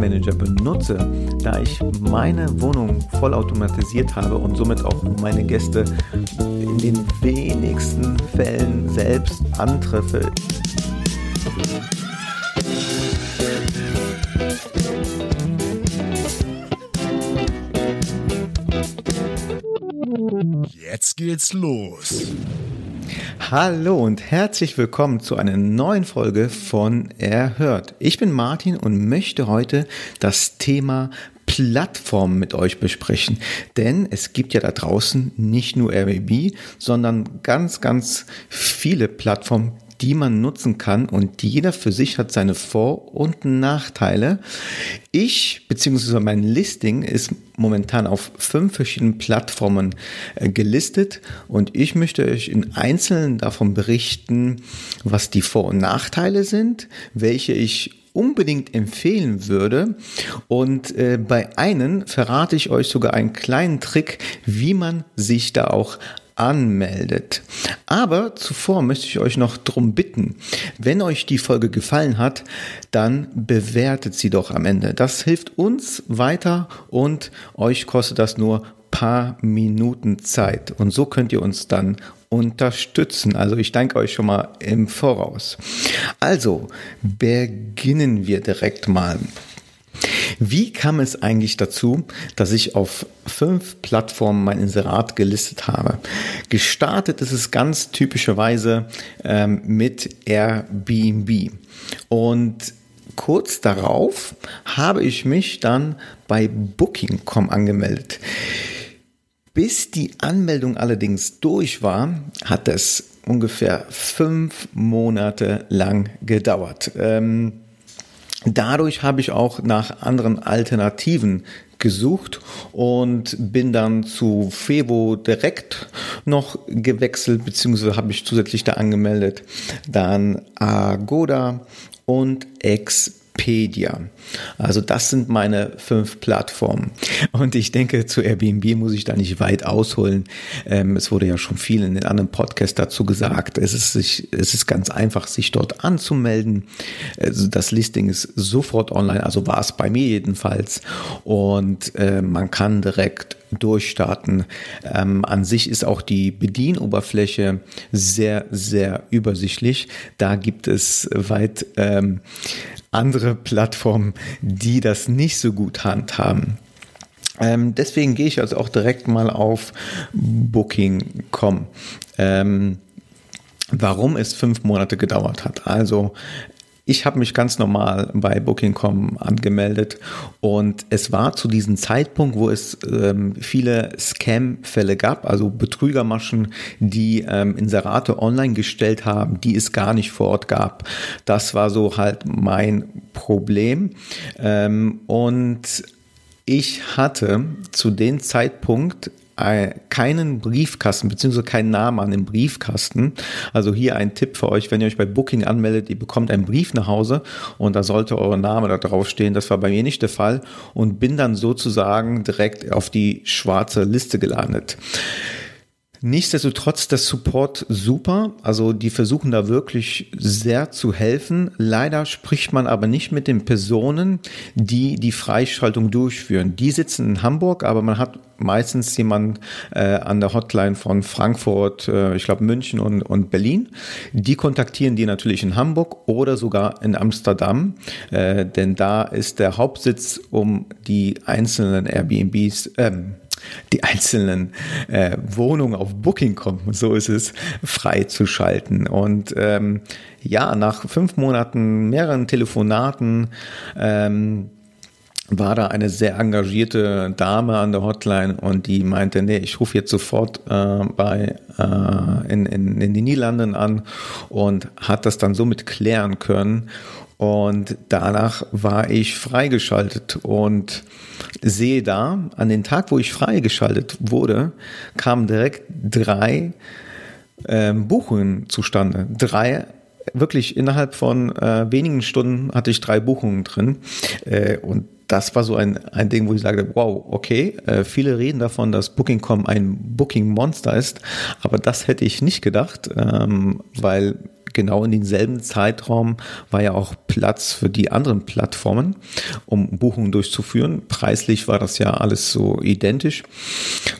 Immobilienmanager benutze, da ich meine Wohnung vollautomatisiert habe und somit auch meine Gäste in den wenigsten Fällen selbst antreffe. Jetzt geht's los. Hallo und herzlich willkommen zu einer neuen Folge von Erhört. Ich bin Martin und möchte heute das Thema Plattformen mit euch besprechen. Denn es gibt ja da draußen nicht nur Airbnb, sondern ganz, ganz viele Plattformen, die man nutzen kann und jeder für sich hat seine Vor- und Nachteile. Ich bzw. mein Listing ist momentan auf fünf verschiedenen Plattformen äh, gelistet und ich möchte euch in Einzelnen davon berichten, was die Vor- und Nachteile sind, welche ich unbedingt empfehlen würde. Und äh, bei einen verrate ich euch sogar einen kleinen Trick, wie man sich da auch anmeldet. Aber zuvor möchte ich euch noch darum bitten, wenn euch die Folge gefallen hat, dann bewertet sie doch am Ende. Das hilft uns weiter und euch kostet das nur paar Minuten Zeit. Und so könnt ihr uns dann unterstützen. Also ich danke euch schon mal im Voraus. Also beginnen wir direkt mal. Wie kam es eigentlich dazu, dass ich auf fünf Plattformen mein Inserat gelistet habe? Gestartet ist es ganz typischerweise ähm, mit Airbnb. Und kurz darauf habe ich mich dann bei Booking.com angemeldet. Bis die Anmeldung allerdings durch war, hat es ungefähr fünf Monate lang gedauert. Ähm, Dadurch habe ich auch nach anderen Alternativen gesucht und bin dann zu Febo direkt noch gewechselt, beziehungsweise habe ich zusätzlich da angemeldet. Dann Agoda und Ex Expedia. Also das sind meine fünf Plattformen. Und ich denke, zu Airbnb muss ich da nicht weit ausholen. Ähm, es wurde ja schon viel in den anderen Podcasts dazu gesagt. Es ist, sich, es ist ganz einfach, sich dort anzumelden. Also das Listing ist sofort online, also war es bei mir jedenfalls. Und äh, man kann direkt durchstarten. Ähm, an sich ist auch die Bedienoberfläche sehr, sehr übersichtlich. Da gibt es weit ähm, andere Plattformen, die das nicht so gut handhaben. Ähm, deswegen gehe ich also auch direkt mal auf Booking.com. Ähm, warum es fünf Monate gedauert hat. Also ich habe mich ganz normal bei Booking.com angemeldet und es war zu diesem Zeitpunkt, wo es ähm, viele Scam-Fälle gab, also Betrügermaschen, die ähm, Inserate online gestellt haben, die es gar nicht vor Ort gab. Das war so halt mein Problem ähm, und ich hatte zu dem Zeitpunkt keinen Briefkasten beziehungsweise keinen Namen an dem Briefkasten. Also hier ein Tipp für euch, wenn ihr euch bei Booking anmeldet, ihr bekommt einen Brief nach Hause und da sollte euer Name da drauf stehen. Das war bei mir nicht der Fall und bin dann sozusagen direkt auf die schwarze Liste gelandet. Nichtsdestotrotz der Support super. Also die versuchen da wirklich sehr zu helfen. Leider spricht man aber nicht mit den Personen, die die Freischaltung durchführen. Die sitzen in Hamburg, aber man hat meistens jemanden äh, an der Hotline von Frankfurt, äh, ich glaube München und, und Berlin. Die kontaktieren die natürlich in Hamburg oder sogar in Amsterdam, äh, denn da ist der Hauptsitz, um die einzelnen Airbnbs, ähm, die einzelnen äh, Wohnungen auf Booking kommen, so ist es, freizuschalten. Und ähm, ja, nach fünf Monaten, mehreren Telefonaten, ähm, war da eine sehr engagierte Dame an der Hotline und die meinte, nee, ich rufe jetzt sofort äh, bei äh, in, in, in den Niederlanden an und hat das dann somit klären können. Und danach war ich freigeschaltet und sehe da, an den Tag, wo ich freigeschaltet wurde, kamen direkt drei äh, Buchungen zustande. Drei wirklich innerhalb von äh, wenigen Stunden hatte ich drei Buchungen drin. Äh, und das war so ein, ein Ding, wo ich sage, wow, okay, äh, viele reden davon, dass Booking.com ein Booking-Monster ist, aber das hätte ich nicht gedacht, ähm, weil genau in denselben Zeitraum war ja auch Platz für die anderen Plattformen, um Buchungen durchzuführen. Preislich war das ja alles so identisch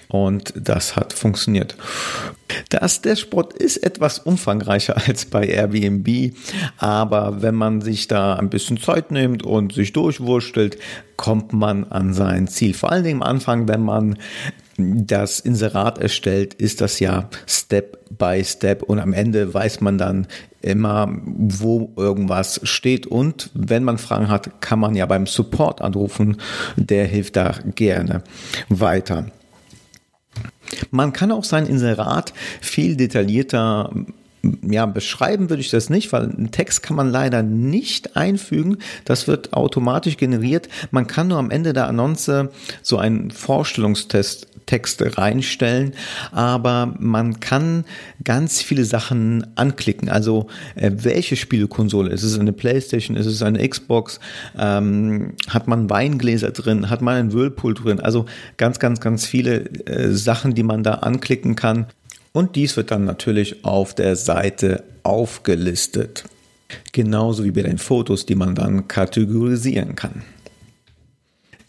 und das hat funktioniert. Das Dashboard ist etwas umfangreicher als bei Airbnb, aber wenn man sich da ein bisschen Zeit nimmt und sich durchwurstelt, kommt man an sein Ziel. Vor allen Dingen am Anfang, wenn man das Inserat erstellt, ist das ja Step by Step und am Ende weiß man dann immer, wo irgendwas steht und wenn man Fragen hat, kann man ja beim Support anrufen, der hilft da gerne weiter. Man kann auch sein Inserat viel detaillierter ja, beschreiben würde ich das nicht, weil einen Text kann man leider nicht einfügen. Das wird automatisch generiert. Man kann nur am Ende der Annonce so einen Vorstellungstest Texte reinstellen, aber man kann ganz viele Sachen anklicken. Also äh, welche Spielekonsole? Ist es eine Playstation? Ist es eine Xbox? Ähm, hat man Weingläser drin? Hat man einen Whirlpool drin? Also ganz, ganz, ganz viele äh, Sachen, die man da anklicken kann. Und dies wird dann natürlich auf der Seite aufgelistet. Genauso wie bei den Fotos, die man dann kategorisieren kann.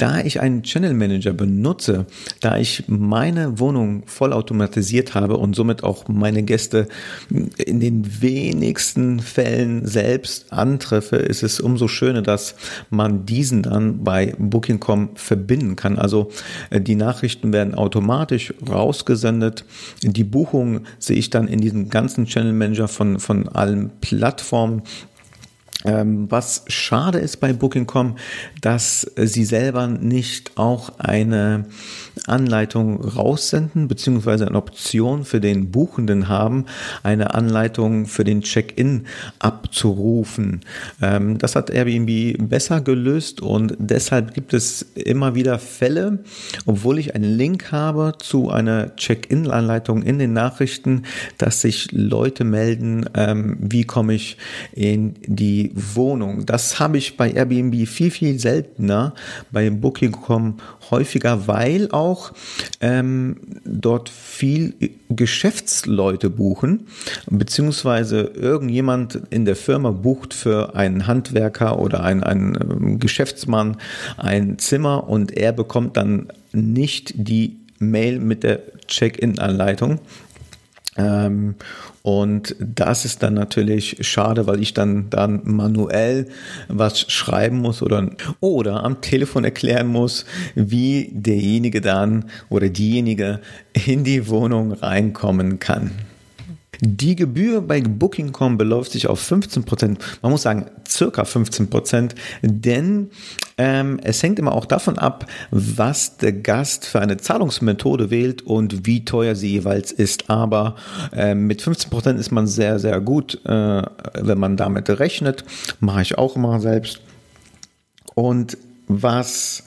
Da ich einen Channel Manager benutze, da ich meine Wohnung vollautomatisiert habe und somit auch meine Gäste in den wenigsten Fällen selbst antreffe, ist es umso schöner, dass man diesen dann bei Booking.com verbinden kann. Also äh, die Nachrichten werden automatisch rausgesendet. Die Buchung sehe ich dann in diesem ganzen Channel Manager von, von allen Plattformen was schade ist bei Booking.com, dass sie selber nicht auch eine Anleitung raussenden, beziehungsweise eine Option für den Buchenden haben, eine Anleitung für den Check-in abzurufen. Ähm, das hat Airbnb besser gelöst und deshalb gibt es immer wieder Fälle, obwohl ich einen Link habe zu einer Check-in-Anleitung in den Nachrichten, dass sich Leute melden, ähm, wie komme ich in die Wohnung. Das habe ich bei Airbnb viel, viel seltener, bei Booking.com häufiger, weil auch ähm, dort viel Geschäftsleute buchen, beziehungsweise irgendjemand in der Firma bucht für einen Handwerker oder einen, einen ähm, Geschäftsmann ein Zimmer und er bekommt dann nicht die Mail mit der Check-in-Anleitung. Ähm, und das ist dann natürlich schade, weil ich dann, dann manuell was schreiben muss oder, oder am Telefon erklären muss, wie derjenige dann oder diejenige in die Wohnung reinkommen kann. Die Gebühr bei Booking.com beläuft sich auf 15 Prozent. Man muss sagen, circa 15 Prozent, denn ähm, es hängt immer auch davon ab, was der Gast für eine Zahlungsmethode wählt und wie teuer sie jeweils ist. Aber äh, mit 15 Prozent ist man sehr, sehr gut, äh, wenn man damit rechnet. Mache ich auch immer selbst. Und was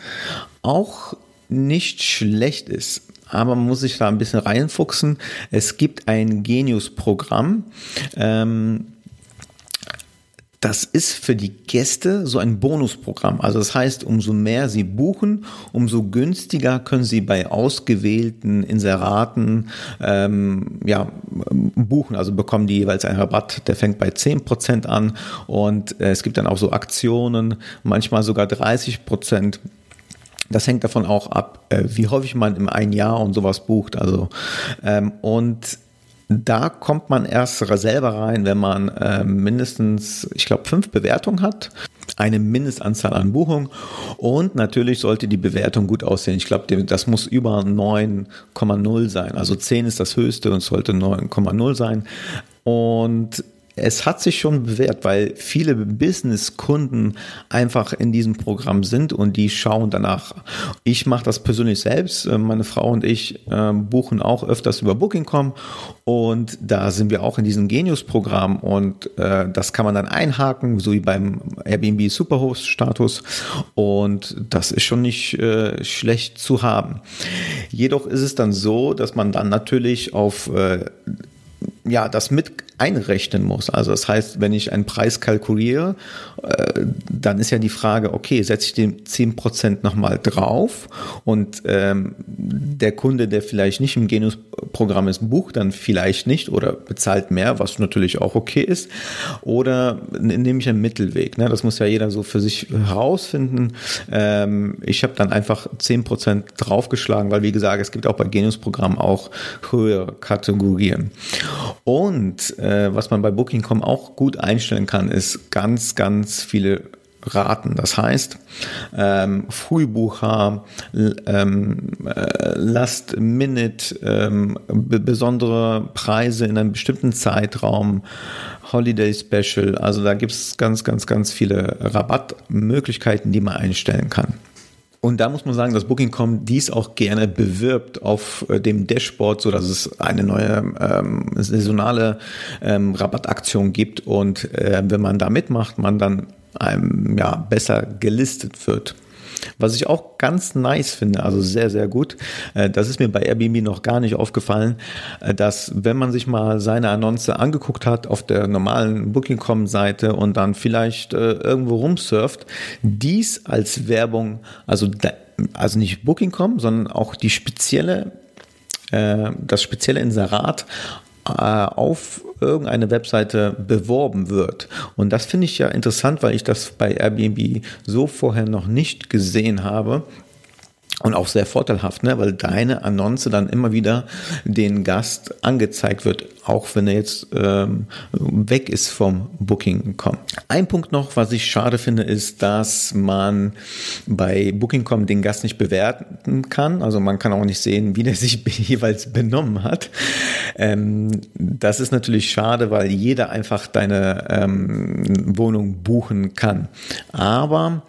auch nicht schlecht ist, aber man muss sich da ein bisschen reinfuchsen. Es gibt ein Genius-Programm. Ähm, das ist für die Gäste so ein Bonusprogramm. Also das heißt, umso mehr sie buchen, umso günstiger können sie bei ausgewählten Inseraten ähm, ja, buchen. Also bekommen die jeweils einen Rabatt, der fängt bei 10% an und äh, es gibt dann auch so Aktionen, manchmal sogar 30%. Das hängt davon auch ab, äh, wie häufig man im einen Jahr und sowas bucht. Also ähm, und da kommt man erst selber rein, wenn man äh, mindestens, ich glaube, fünf Bewertungen hat, eine Mindestanzahl an Buchungen und natürlich sollte die Bewertung gut aussehen. Ich glaube, das muss über 9,0 sein. Also 10 ist das höchste und sollte 9,0 sein. Und es hat sich schon bewährt, weil viele Business-Kunden einfach in diesem Programm sind und die schauen danach. Ich mache das persönlich selbst. Äh, meine Frau und ich äh, buchen auch öfters über Booking.com und da sind wir auch in diesem Genius-Programm und äh, das kann man dann einhaken, so wie beim Airbnb Superhost-Status und das ist schon nicht äh, schlecht zu haben. Jedoch ist es dann so, dass man dann natürlich auf ja, das mit einrechnen muss. Also das heißt, wenn ich einen Preis kalkuliere, äh, dann ist ja die Frage, okay, setze ich den 10% nochmal drauf und ähm, der Kunde, der vielleicht nicht im Genus-Programm ist, bucht dann vielleicht nicht oder bezahlt mehr, was natürlich auch okay ist. Oder nehme ich einen Mittelweg. Ne? Das muss ja jeder so für sich herausfinden. Ähm, ich habe dann einfach 10% draufgeschlagen, weil wie gesagt, es gibt auch bei Genus-Programmen auch höhere Kategorien. Und äh, was man bei Booking.com auch gut einstellen kann, ist ganz, ganz viele Raten. Das heißt, ähm, Frühbucher, ähm, äh, Last Minute, ähm, besondere Preise in einem bestimmten Zeitraum, Holiday Special. Also da gibt es ganz, ganz, ganz viele Rabattmöglichkeiten, die man einstellen kann. Und da muss man sagen, dass Booking.com dies auch gerne bewirbt auf äh, dem Dashboard, so dass es eine neue ähm, saisonale ähm, Rabattaktion gibt. Und äh, wenn man da mitmacht, man dann ähm, ja, besser gelistet wird. Was ich auch ganz nice finde, also sehr, sehr gut, äh, das ist mir bei Airbnb noch gar nicht aufgefallen, äh, dass wenn man sich mal seine Annonce angeguckt hat auf der normalen Booking.com-Seite und dann vielleicht äh, irgendwo rumsurft, dies als Werbung, also, also nicht Booking.com, sondern auch die spezielle das spezielle Inserat auf irgendeine Webseite beworben wird. Und das finde ich ja interessant, weil ich das bei Airbnb so vorher noch nicht gesehen habe. Und auch sehr vorteilhaft, ne? weil deine Annonce dann immer wieder den Gast angezeigt wird, auch wenn er jetzt ähm, weg ist vom Booking.com. Ein Punkt noch, was ich schade finde, ist, dass man bei Booking.com den Gast nicht bewerten kann. Also man kann auch nicht sehen, wie der sich jeweils benommen hat. Ähm, das ist natürlich schade, weil jeder einfach deine ähm, Wohnung buchen kann. Aber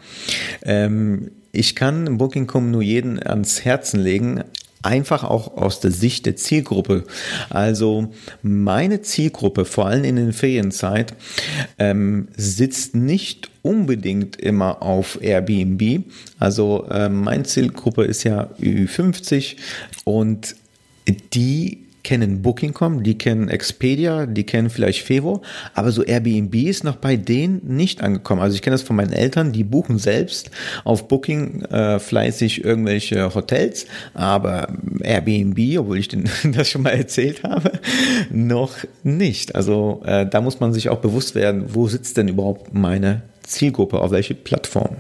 ähm, ich kann Booking.com nur jeden ans Herzen legen, einfach auch aus der Sicht der Zielgruppe. Also meine Zielgruppe, vor allem in den Ferienzeit, ähm, sitzt nicht unbedingt immer auf Airbnb. Also äh, meine Zielgruppe ist ja Ü50 und die kennen Booking.com, die kennen Expedia, die kennen vielleicht Fevo, aber so Airbnb ist noch bei denen nicht angekommen. Also ich kenne das von meinen Eltern, die buchen selbst auf Booking äh, fleißig irgendwelche Hotels, aber Airbnb, obwohl ich den, das schon mal erzählt habe, noch nicht. Also äh, da muss man sich auch bewusst werden, wo sitzt denn überhaupt meine Zielgruppe, auf welche Plattform.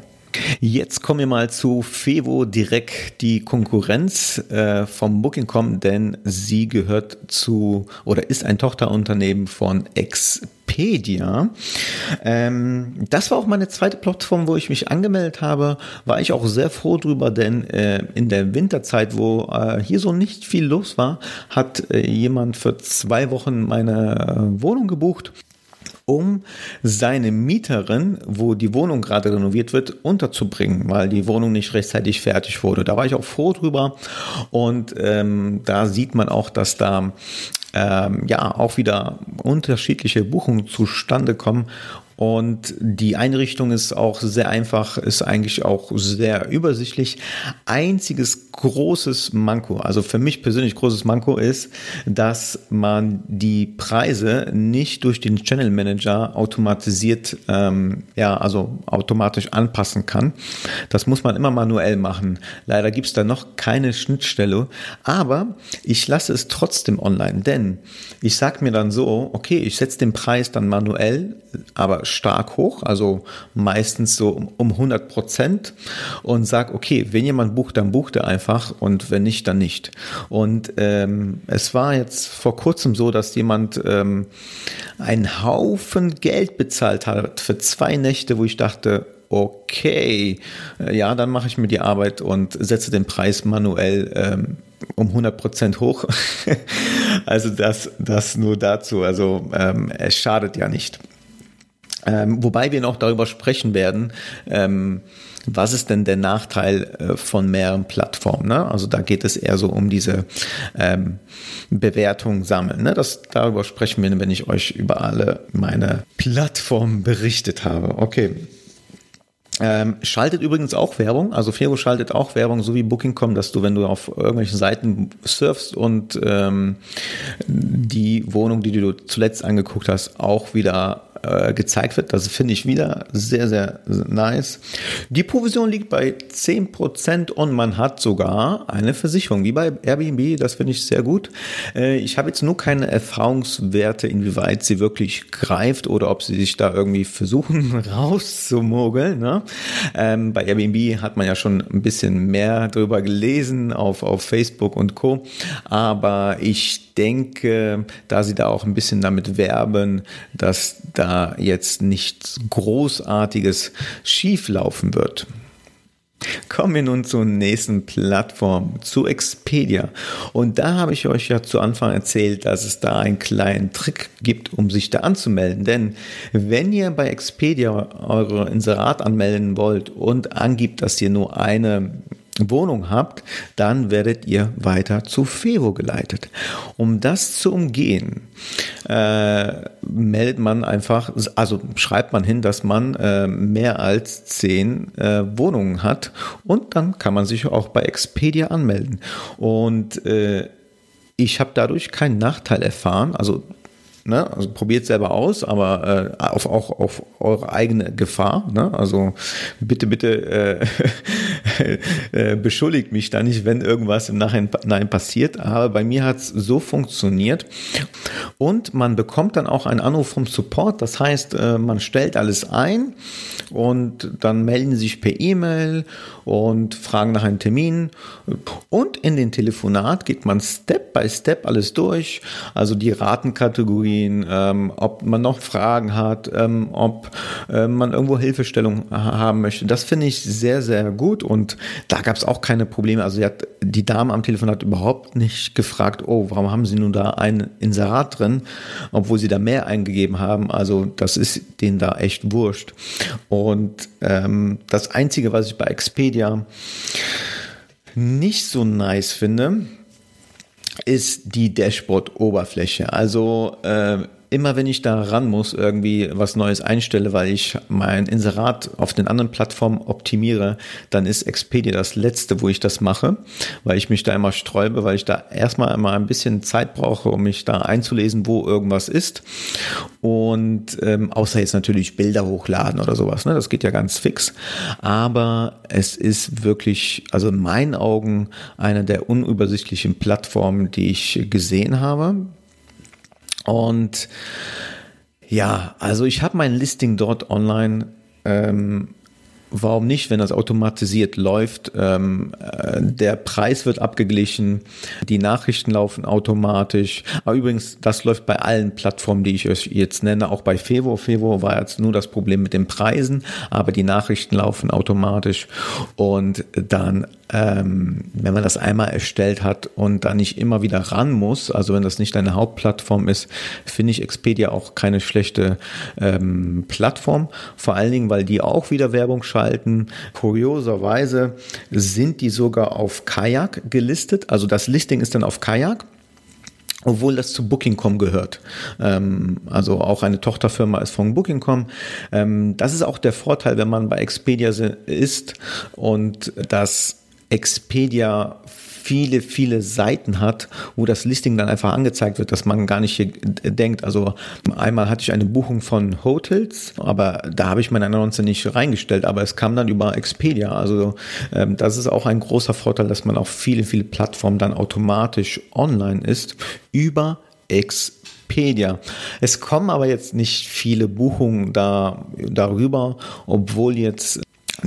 Jetzt kommen wir mal zu Fevo direkt die Konkurrenz äh, vom Booking.com, denn sie gehört zu oder ist ein Tochterunternehmen von Expedia. Ähm, das war auch meine zweite Plattform, wo ich mich angemeldet habe. War ich auch sehr froh drüber, denn äh, in der Winterzeit, wo äh, hier so nicht viel los war, hat äh, jemand für zwei Wochen meine äh, Wohnung gebucht um seine Mieterin, wo die Wohnung gerade renoviert wird, unterzubringen, weil die Wohnung nicht rechtzeitig fertig wurde. Da war ich auch froh drüber und ähm, da sieht man auch, dass da ähm, ja auch wieder unterschiedliche Buchungen zustande kommen und die Einrichtung ist auch sehr einfach, ist eigentlich auch sehr übersichtlich. Einziges großes Manko, also für mich persönlich großes Manko ist, dass man die Preise nicht durch den Channel Manager automatisiert, ähm, ja, also automatisch anpassen kann. Das muss man immer manuell machen. Leider gibt es da noch keine Schnittstelle, aber ich lasse es trotzdem online, denn ich sage mir dann so, okay, ich setze den Preis dann manuell, aber stark hoch, also meistens so um, 100 Prozent und sag, okay, wenn jemand bucht, dann bucht er einfach und wenn nicht, dann nicht. Und ähm, es war jetzt vor kurzem so, dass jemand ähm, einen Haufen Geld bezahlt hat für zwei Nächte, wo ich dachte, okay, äh, ja, dann mache ich mir die Arbeit und setze den Preis manuell ähm, um 100 Prozent hoch. also das, das nur dazu. Also ähm, es schadet ja nicht. Ähm, wobei wir noch darüber sprechen werden, ähm, was ist denn der Nachteil äh, von mehreren Plattformen? Ne? Also da geht es eher so um diese ähm, Bewertung sammeln. Ne? Das, darüber sprechen wir, wenn ich euch über alle meine Plattformen berichtet habe. Okay. Ähm, schaltet übrigens auch Werbung, also Fero schaltet auch Werbung, so wie Booking.com, dass du, wenn du auf irgendwelchen Seiten surfst und ähm, die Wohnung, die du zuletzt angeguckt hast, auch wieder äh, gezeigt wird. Das finde ich wieder sehr, sehr nice. Die Provision liegt bei 10% und man hat sogar eine Versicherung, wie bei Airbnb. Das finde ich sehr gut. Äh, ich habe jetzt nur keine Erfahrungswerte, inwieweit sie wirklich greift oder ob sie sich da irgendwie versuchen rauszumogeln. Ne? Ähm, bei Airbnb hat man ja schon ein bisschen mehr drüber gelesen auf, auf Facebook und Co. Aber ich denke, da sie da auch ein bisschen damit werben, dass da jetzt nichts Großartiges schieflaufen wird. Kommen wir nun zur nächsten Plattform, zu Expedia. Und da habe ich euch ja zu Anfang erzählt, dass es da einen kleinen Trick gibt, um sich da anzumelden. Denn wenn ihr bei Expedia eure Inserat anmelden wollt und angibt, dass ihr nur eine Wohnung habt, dann werdet ihr weiter zu Fero geleitet. Um das zu umgehen, äh, meldet man einfach, also schreibt man hin, dass man äh, mehr als zehn äh, Wohnungen hat und dann kann man sich auch bei Expedia anmelden. Und äh, ich habe dadurch keinen Nachteil erfahren. Also Ne? Also probiert selber aus, aber äh, auf, auch auf eure eigene Gefahr. Ne? Also bitte, bitte äh, äh, beschuldigt mich da nicht, wenn irgendwas im Nachhinein passiert. Aber bei mir hat es so funktioniert. Und man bekommt dann auch einen Anruf vom Support. Das heißt, äh, man stellt alles ein und dann melden sich per E-Mail und fragen nach einem Termin. Und in den Telefonat geht man Step by Step alles durch. Also die Ratenkategorie Kategorien, ähm, ob man noch Fragen hat, ähm, ob äh, man irgendwo Hilfestellung haben möchte. Das finde ich sehr, sehr gut und da gab es auch keine Probleme. Also hat, die Dame am Telefon hat überhaupt nicht gefragt, oh, warum haben Sie nun da ein Inserat drin, obwohl Sie da mehr eingegeben haben. Also das ist denen da echt wurscht. Und ähm, das Einzige, was ich bei Expedia nicht so nice finde, ist die Dashboard-Oberfläche. Also äh, immer wenn ich da ran muss, irgendwie was Neues einstelle, weil ich mein Inserat auf den anderen Plattformen optimiere, dann ist Expedia das letzte, wo ich das mache, weil ich mich da immer sträube, weil ich da erstmal immer ein bisschen Zeit brauche, um mich da einzulesen, wo irgendwas ist. Und ähm, außer jetzt natürlich Bilder hochladen oder sowas, ne? das geht ja ganz fix. Aber es ist wirklich, also in meinen Augen, eine der unübersichtlichen Plattformen, die ich gesehen habe und ja, also ich habe mein Listing dort online. Ähm, warum nicht, wenn das automatisiert läuft? Ähm, äh, der Preis wird abgeglichen, die Nachrichten laufen automatisch. Aber übrigens, das läuft bei allen Plattformen, die ich euch jetzt nenne, auch bei Fevo. Fevo war jetzt nur das Problem mit den Preisen, aber die Nachrichten laufen automatisch und dann ähm, wenn man das einmal erstellt hat und da nicht immer wieder ran muss, also wenn das nicht deine Hauptplattform ist, finde ich Expedia auch keine schlechte ähm, Plattform. Vor allen Dingen, weil die auch wieder Werbung schalten. Kurioserweise sind die sogar auf Kajak gelistet. Also das Listing ist dann auf Kajak obwohl das zu Booking.com gehört. Ähm, also auch eine Tochterfirma ist von Booking.com. Ähm, das ist auch der Vorteil, wenn man bei Expedia ist und das Expedia viele, viele Seiten hat, wo das Listing dann einfach angezeigt wird, dass man gar nicht denkt. Also einmal hatte ich eine Buchung von Hotels, aber da habe ich meine Annonce nicht reingestellt, aber es kam dann über Expedia. Also ähm, das ist auch ein großer Vorteil, dass man auf viele, viele Plattformen dann automatisch online ist über Expedia. Es kommen aber jetzt nicht viele Buchungen da darüber, obwohl jetzt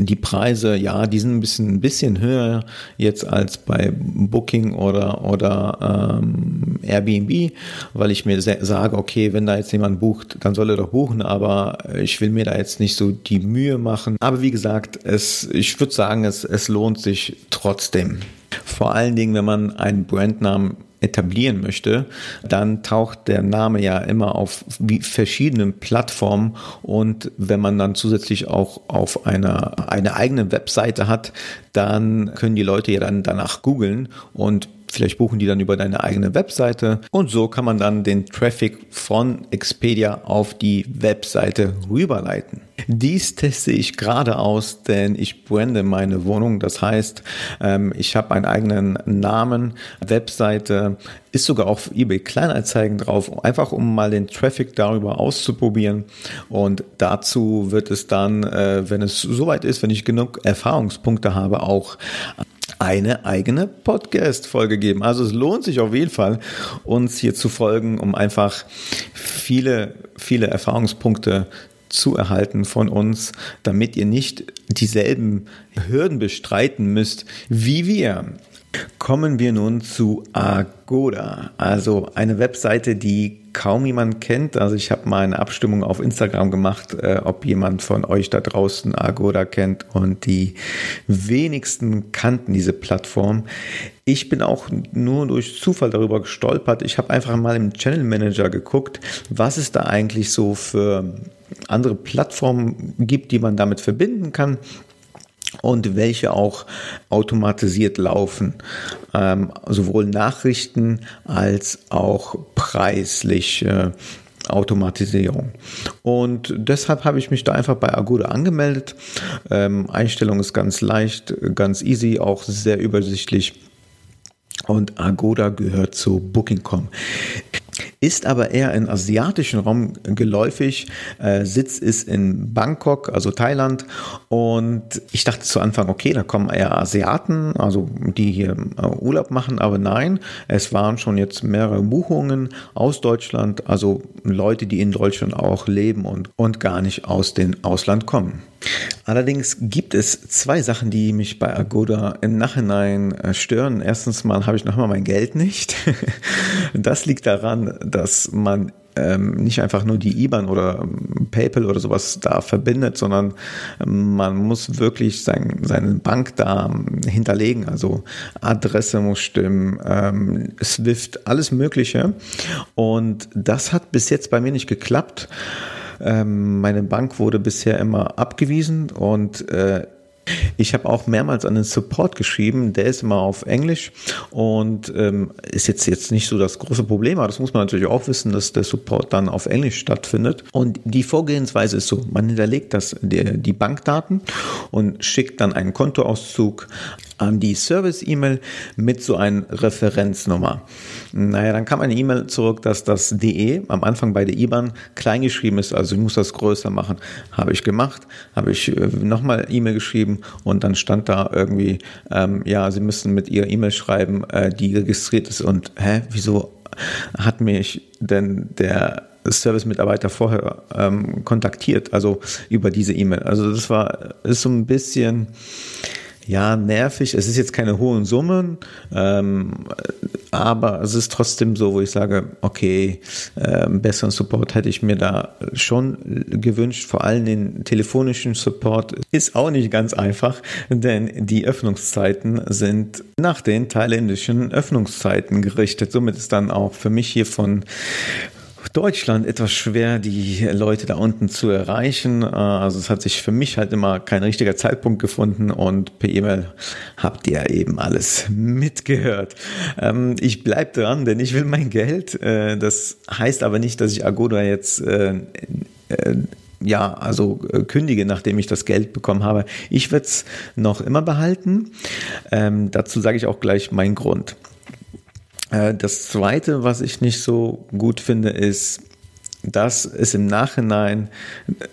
die Preise, ja, die sind ein bisschen, ein bisschen höher jetzt als bei Booking oder, oder ähm, Airbnb, weil ich mir sage, okay, wenn da jetzt jemand bucht, dann soll er doch buchen, aber ich will mir da jetzt nicht so die Mühe machen. Aber wie gesagt, es, ich würde sagen, es, es lohnt sich trotzdem. Vor allen Dingen, wenn man einen Brandnamen etablieren möchte, dann taucht der Name ja immer auf verschiedenen Plattformen und wenn man dann zusätzlich auch auf einer eine eigene Webseite hat, dann können die Leute ja dann danach googeln und vielleicht buchen die dann über deine eigene Webseite und so kann man dann den Traffic von Expedia auf die Webseite rüberleiten. Dies teste ich gerade aus, denn ich brande meine Wohnung. Das heißt, ähm, ich habe einen eigenen Namen, Webseite, ist sogar auf eBay Kleinanzeigen drauf, einfach um mal den Traffic darüber auszuprobieren. Und dazu wird es dann, äh, wenn es soweit ist, wenn ich genug Erfahrungspunkte habe, auch eine eigene Podcast-Folge geben. Also es lohnt sich auf jeden Fall, uns hier zu folgen, um einfach viele, viele Erfahrungspunkte zu erhalten von uns, damit ihr nicht dieselben Hürden bestreiten müsst wie wir. Kommen wir nun zu Agoda, also eine Webseite, die kaum jemand kennt. Also ich habe mal eine Abstimmung auf Instagram gemacht, äh, ob jemand von euch da draußen Agoda kennt und die wenigsten kannten diese Plattform. Ich bin auch nur durch Zufall darüber gestolpert. Ich habe einfach mal im Channel Manager geguckt, was es da eigentlich so für andere Plattformen gibt, die man damit verbinden kann und welche auch automatisiert laufen. Ähm, sowohl Nachrichten als auch preisliche Automatisierung. Und deshalb habe ich mich da einfach bei Aguda angemeldet. Ähm, Einstellung ist ganz leicht, ganz easy, auch sehr übersichtlich. Und Agoda gehört zu Booking.com ist aber eher im asiatischen Raum geläufig. Äh, Sitz ist in Bangkok, also Thailand. Und ich dachte zu Anfang, okay, da kommen eher Asiaten, also die hier äh, Urlaub machen, aber nein, es waren schon jetzt mehrere Buchungen aus Deutschland, also Leute, die in Deutschland auch leben und, und gar nicht aus dem Ausland kommen. Allerdings gibt es zwei Sachen, die mich bei Agoda im Nachhinein äh, stören. Erstens mal habe ich noch mal mein Geld nicht. Das liegt daran, dass man ähm, nicht einfach nur die IBAN oder ähm, PayPal oder sowas da verbindet, sondern ähm, man muss wirklich sein, seine Bank da hinterlegen. Also Adresse muss stimmen, ähm, SWIFT, alles Mögliche. Und das hat bis jetzt bei mir nicht geklappt. Ähm, meine Bank wurde bisher immer abgewiesen und äh, ich habe auch mehrmals an den Support geschrieben, der ist immer auf Englisch und ähm, ist jetzt, jetzt nicht so das große Problem, aber das muss man natürlich auch wissen, dass der Support dann auf Englisch stattfindet. Und die Vorgehensweise ist so, man hinterlegt das, die, die Bankdaten und schickt dann einen Kontoauszug an die Service-E-Mail mit so einer Referenznummer. Naja, dann kam eine E-Mail zurück, dass das DE am Anfang bei der IBAN klein geschrieben ist, also ich muss das größer machen. Habe ich gemacht, habe ich äh, nochmal E-Mail geschrieben und dann stand da irgendwie, ähm, ja, Sie müssen mit Ihrer E-Mail schreiben, äh, die registriert ist und, hä, wieso hat mich denn der Service-Mitarbeiter vorher ähm, kontaktiert, also über diese E-Mail. Also das war, ist so ein bisschen, ja, nervig. Es ist jetzt keine hohen Summen, ähm, aber es ist trotzdem so, wo ich sage, okay, äh, besseren Support hätte ich mir da schon gewünscht. Vor allem den telefonischen Support ist auch nicht ganz einfach, denn die Öffnungszeiten sind nach den thailändischen Öffnungszeiten gerichtet. Somit ist dann auch für mich hier von Deutschland etwas schwer, die Leute da unten zu erreichen. Äh, also es hat sich für mich halt immer kein richtiger Zeitpunkt gefunden und per E-Mail habt ihr eben alles mitgehört. Ähm, ich bleib dran, denn ich will mein Geld. Äh, das heißt aber nicht, dass ich Agoda jetzt äh, ja, also kündige, nachdem ich das Geld bekommen habe. Ich werde es noch immer behalten. Ähm, dazu sage ich auch gleich meinen Grund. Äh, das Zweite, was ich nicht so gut finde, ist, dass es im Nachhinein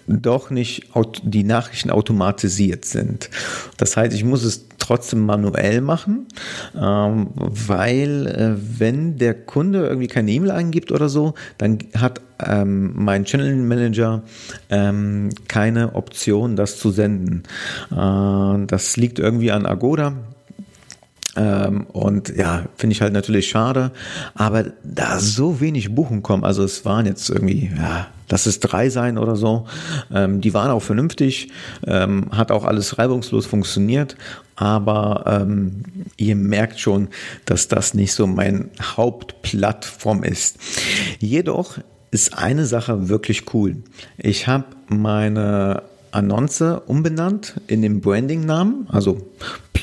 doch nicht die Nachrichten automatisiert sind. Das heißt, ich muss es trotzdem manuell machen, ähm, weil äh, wenn der Kunde irgendwie keine E-Mail eingibt oder so, dann hat ähm, mein Channel Manager ähm, keine Option, das zu senden. Äh, das liegt irgendwie an Agoda. Ähm, und ja, finde ich halt natürlich schade. Aber da so wenig Buchen kommen, also es waren jetzt irgendwie, ja, lass es drei sein oder so. Ähm, die waren auch vernünftig, ähm, hat auch alles reibungslos funktioniert. Aber ähm, ihr merkt schon, dass das nicht so mein Hauptplattform ist. Jedoch ist eine Sache wirklich cool. Ich habe meine Annonce umbenannt in den Branding-Namen, also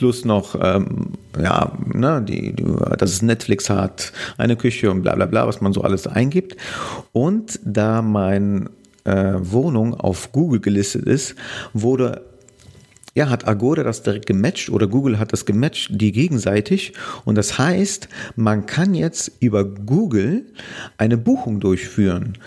plus noch, ähm, ja, ne, die, die, dass es Netflix hat, eine Küche und bla bla bla, was man so alles eingibt. Und da mein äh, Wohnung auf Google gelistet ist, wurde ja, hat Agoda das direkt gematcht oder Google hat das gematcht, die gegenseitig. Und das heißt, man kann jetzt über Google eine Buchung durchführen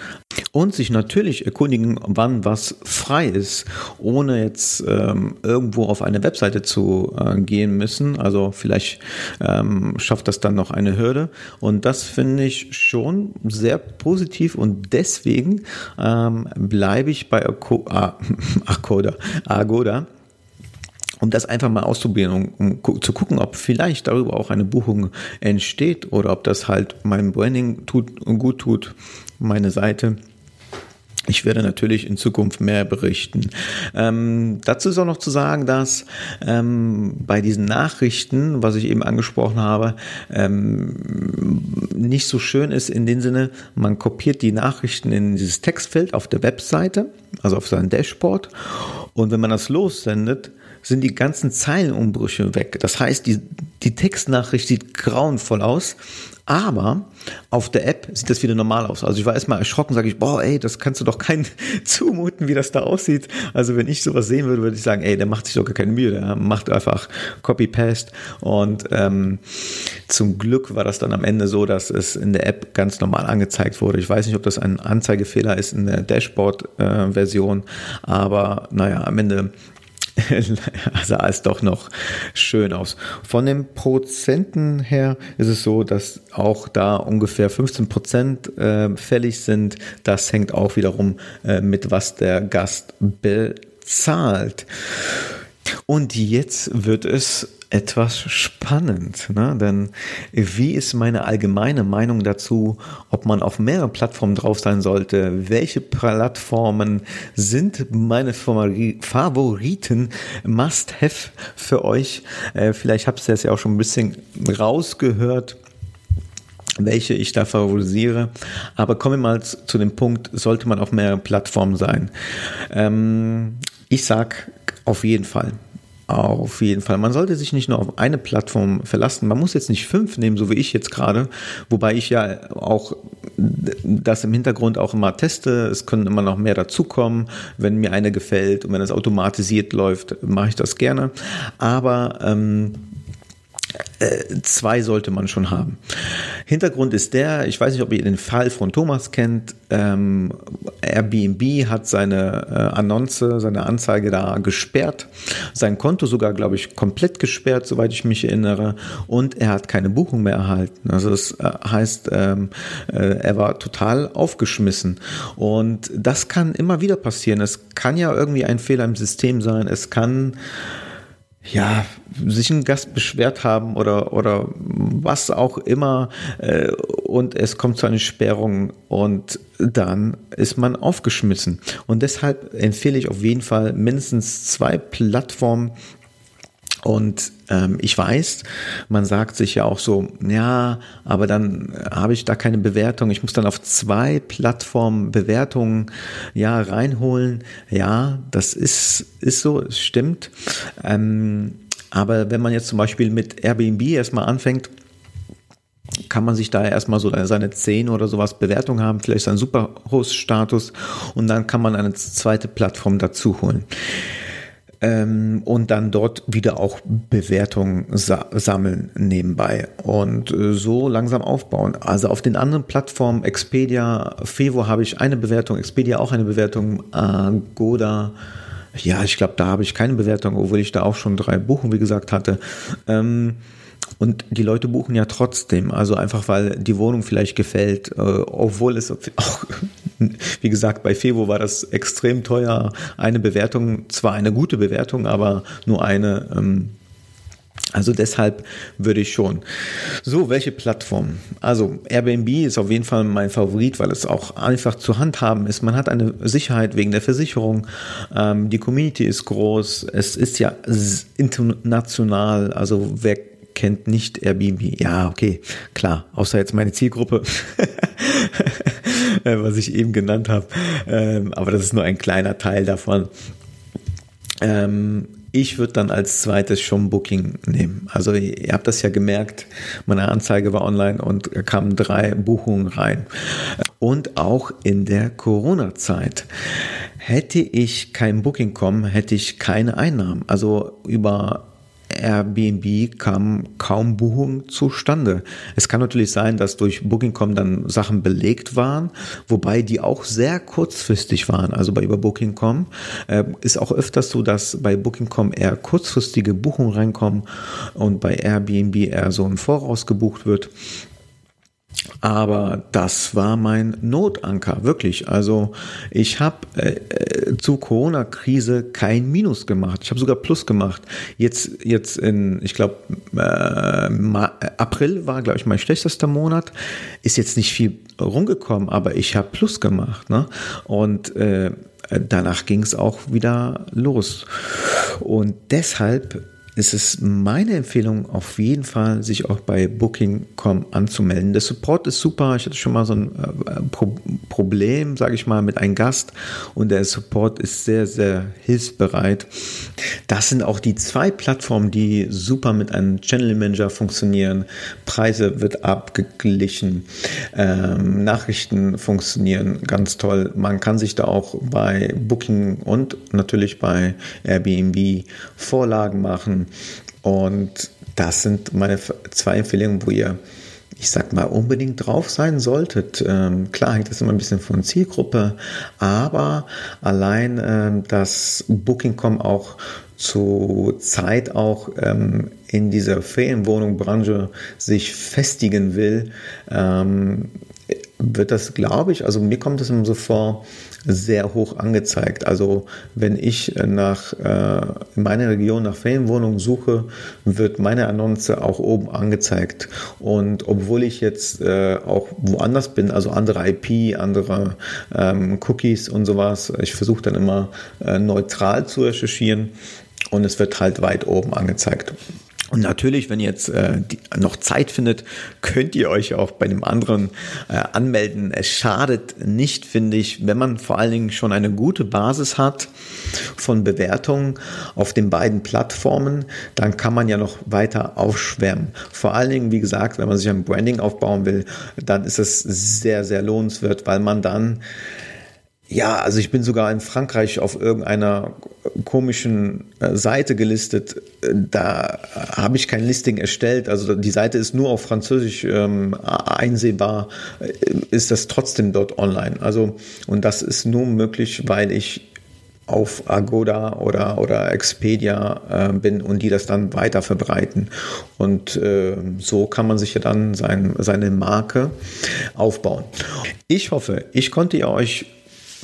und sich natürlich erkundigen, wann was frei ist, ohne jetzt ähm, irgendwo auf eine Webseite zu äh, gehen müssen. Also vielleicht ähm, schafft das dann noch eine Hürde. Und das finde ich schon sehr positiv und deswegen ähm, bleibe ich bei Agoda, Agoda um das einfach mal auszuprobieren, um, um, zu gucken, ob vielleicht darüber auch eine Buchung entsteht oder ob das halt meinem Branding tut, gut tut, meine Seite. Ich werde natürlich in Zukunft mehr berichten. Ähm, dazu ist auch noch zu sagen, dass ähm, bei diesen Nachrichten, was ich eben angesprochen habe, ähm, nicht so schön ist in dem Sinne, man kopiert die Nachrichten in dieses Textfeld auf der Webseite, also auf sein Dashboard. Und wenn man das lossendet, sind die ganzen Zeilenumbrüche weg. Das heißt, die, die Textnachricht sieht grauenvoll aus, aber auf der App sieht das wieder normal aus. Also ich war erstmal erschrocken, sage ich, boah, ey, das kannst du doch keinen zumuten, wie das da aussieht. Also wenn ich sowas sehen würde, würde ich sagen, ey, der macht sich doch gar keine Mühe, der macht einfach Copy-Paste. Und ähm, zum Glück war das dann am Ende so, dass es in der App ganz normal angezeigt wurde. Ich weiß nicht, ob das ein Anzeigefehler ist in der Dashboard-Version, äh, aber naja, am Ende sah es doch noch schön aus. Von den Prozenten her ist es so, dass auch da ungefähr 15 Prozent äh, fällig sind. Das hängt auch wiederum äh, mit, was der Gast bezahlt. Und jetzt wird es etwas spannend, ne? denn wie ist meine allgemeine Meinung dazu, ob man auf mehrere Plattformen drauf sein sollte? Welche Plattformen sind meine Favoriten, Must-Have für euch? Äh, vielleicht habt ihr das ja auch schon ein bisschen rausgehört welche ich da favorisiere. Aber kommen wir mal zu dem Punkt, sollte man auf mehreren Plattformen sein? Ähm, ich sag auf jeden Fall. Auf jeden Fall. Man sollte sich nicht nur auf eine Plattform verlassen. Man muss jetzt nicht fünf nehmen, so wie ich jetzt gerade, wobei ich ja auch das im Hintergrund auch immer teste. Es können immer noch mehr dazukommen. Wenn mir eine gefällt und wenn es automatisiert läuft, mache ich das gerne. Aber ähm, äh, zwei sollte man schon haben. Hintergrund ist der, ich weiß nicht, ob ihr den Fall von Thomas kennt. Ähm, Airbnb hat seine äh, Annonce, seine Anzeige da gesperrt. Sein Konto sogar, glaube ich, komplett gesperrt, soweit ich mich erinnere. Und er hat keine Buchung mehr erhalten. Also das äh, heißt, ähm, äh, er war total aufgeschmissen. Und das kann immer wieder passieren. Es kann ja irgendwie ein Fehler im System sein. Es kann ja, sich ein Gast beschwert haben oder, oder was auch immer äh, und es kommt zu einer Sperrung und dann ist man aufgeschmissen. Und deshalb empfehle ich auf jeden Fall mindestens zwei Plattformen, und ähm, ich weiß, man sagt sich ja auch so, ja, aber dann habe ich da keine Bewertung. Ich muss dann auf zwei Plattformen Bewertungen ja reinholen. Ja, das ist, ist so, es stimmt. Ähm, aber wenn man jetzt zum Beispiel mit Airbnb erstmal anfängt, kann man sich da erstmal so seine 10 oder sowas Bewertung haben, vielleicht seinen Superhost-Status und dann kann man eine zweite Plattform dazu holen ähm, und dann dort wieder auch Bewertungen sa sammeln nebenbei und äh, so langsam aufbauen. Also auf den anderen Plattformen, Expedia, Fevo habe ich eine Bewertung, Expedia auch eine Bewertung, Agoda, ja, ich glaube, da habe ich keine Bewertung, obwohl ich da auch schon drei Buchen, wie gesagt, hatte. Ähm, und die Leute buchen ja trotzdem, also einfach weil die Wohnung vielleicht gefällt, äh, obwohl es auch, wie gesagt, bei Fevo war das extrem teuer. Eine Bewertung, zwar eine gute Bewertung, aber nur eine. Ähm, also deshalb würde ich schon. So, welche Plattform? Also Airbnb ist auf jeden Fall mein Favorit, weil es auch einfach zu handhaben ist. Man hat eine Sicherheit wegen der Versicherung. Ähm, die Community ist groß. Es ist ja international. Also wer kennt nicht Airbnb. Ja, okay, klar, außer jetzt meine Zielgruppe, äh, was ich eben genannt habe. Ähm, aber das ist nur ein kleiner Teil davon. Ähm, Ich würde dann als zweites schon Booking nehmen. Also ihr habt das ja gemerkt, meine Anzeige war online und kamen drei Buchungen rein. Und auch in der Corona-Zeit. Hätte ich kein Booking.com, hätte ich keine Einnahmen. Also über Airbnb kam kaum Buchung zustande. Es kann natürlich sein, dass durch Booking.com dann Sachen belegt waren, wobei die auch sehr kurzfristig waren. Also bei über Booking.com äh, ist auch öfters so, dass bei Booking.com eher kurzfristige Buchungen reinkommen und bei Airbnb eher so ein Voraus gebucht wird. Aber das war mein Notanker, wirklich. Also ich habe äh, äh, zu Corona-Krise kein Minus gemacht. Ich habe sogar Plus gemacht. Jetzt, jetzt in, ich glaube, äh, April war, glaube ich, mein schlechtester Monat. Ist jetzt nicht viel rumgekommen, aber ich habe Plus gemacht. Ne? Und äh, danach ging es auch wieder los. Und deshalb ist es meine Empfehlung, auf jeden Fall sich auch bei Booking.com anzumelden. Der Support ist super. Ich hatte schon mal so ein äh, Pro Problem, sage ich mal, mit einem Gast und der Support ist sehr, sehr hilfsbereit. Das sind auch die zwei Plattformen, die super mit einem Channel Manager funktionieren. Preise wird abgeglichen, ähm, Nachrichten funktionieren ganz toll. Man kann sich da auch bei Booking und natürlich bei Airbnb Vorlagen machen und das sind meine zwei Empfehlungen, wo ihr, ich sag mal, unbedingt drauf sein solltet. Ähm, klar hängt das immer ein bisschen von Zielgruppe, aber allein, ähm, dass Booking.com auch zu Zeit auch ähm, in dieser Ferienwohnungbranche sich festigen will, ähm, wird das, glaube ich, also mir kommt es immer so vor, sehr hoch angezeigt. Also wenn ich nach äh, in meiner Region nach Ferienwohnungen suche, wird meine Annonce auch oben angezeigt. Und obwohl ich jetzt äh, auch woanders bin, also andere IP, andere ähm, Cookies und sowas, ich versuche dann immer äh, neutral zu recherchieren und es wird halt weit oben angezeigt. Und natürlich, wenn ihr jetzt äh, die, noch Zeit findet, könnt ihr euch auch bei dem anderen äh, anmelden. Es schadet nicht, finde ich, wenn man vor allen Dingen schon eine gute Basis hat von Bewertungen auf den beiden Plattformen, dann kann man ja noch weiter aufschwärmen. Vor allen Dingen, wie gesagt, wenn man sich ein Branding aufbauen will, dann ist es sehr, sehr lohnenswert, weil man dann ja, also ich bin sogar in Frankreich auf irgendeiner komischen äh, Seite gelistet. Da habe ich kein Listing erstellt. Also die Seite ist nur auf Französisch ähm, einsehbar. Äh, ist das trotzdem dort online? Also und das ist nur möglich, weil ich auf Agoda oder, oder Expedia äh, bin und die das dann weiter verbreiten. Und äh, so kann man sich ja dann sein, seine Marke aufbauen. Ich hoffe, ich konnte ihr euch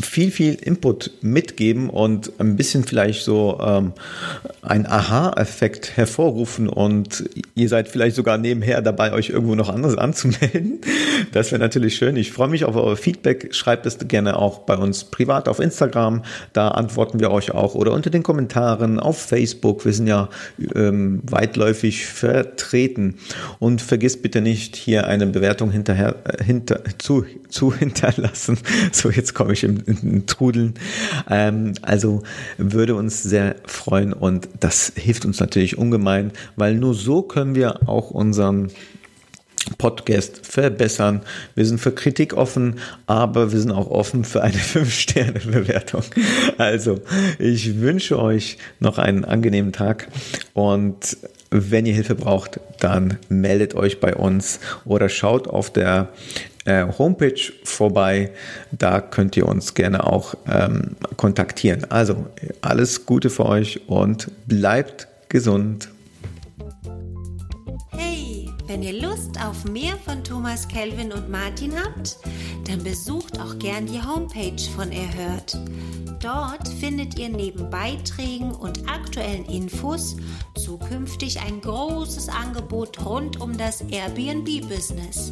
viel, viel Input mitgeben und ein bisschen vielleicht so ähm, einen Aha-Effekt hervorrufen und ihr seid vielleicht sogar nebenher dabei, euch irgendwo noch anderes anzumelden. Das wäre natürlich schön. Ich freue mich auf euer Feedback. Schreibt es gerne auch bei uns privat auf Instagram. Da antworten wir euch auch oder unter den Kommentaren auf Facebook. Wir sind ja ähm, weitläufig vertreten. Und vergisst bitte nicht, hier eine Bewertung hinterher, äh, hinter, zu, zu hinterlassen. So, jetzt komme ich im, im Trudeln. Ähm, also würde uns sehr freuen und das hilft uns natürlich ungemein, weil nur so können wir auch unseren Podcast verbessern. Wir sind für Kritik offen, aber wir sind auch offen für eine 5-Sterne-Bewertung. Also, ich wünsche euch noch einen angenehmen Tag und wenn ihr Hilfe braucht, dann meldet euch bei uns oder schaut auf der äh, Homepage vorbei. Da könnt ihr uns gerne auch ähm, kontaktieren. Also alles Gute für euch und bleibt gesund. Hey, wenn ihr Lust auf mehr von Thomas Kelvin und Martin habt, dann besucht auch gern die Homepage von Erhört. Dort findet ihr neben Beiträgen und aktuellen Infos zukünftig ein großes Angebot rund um das Airbnb-Business.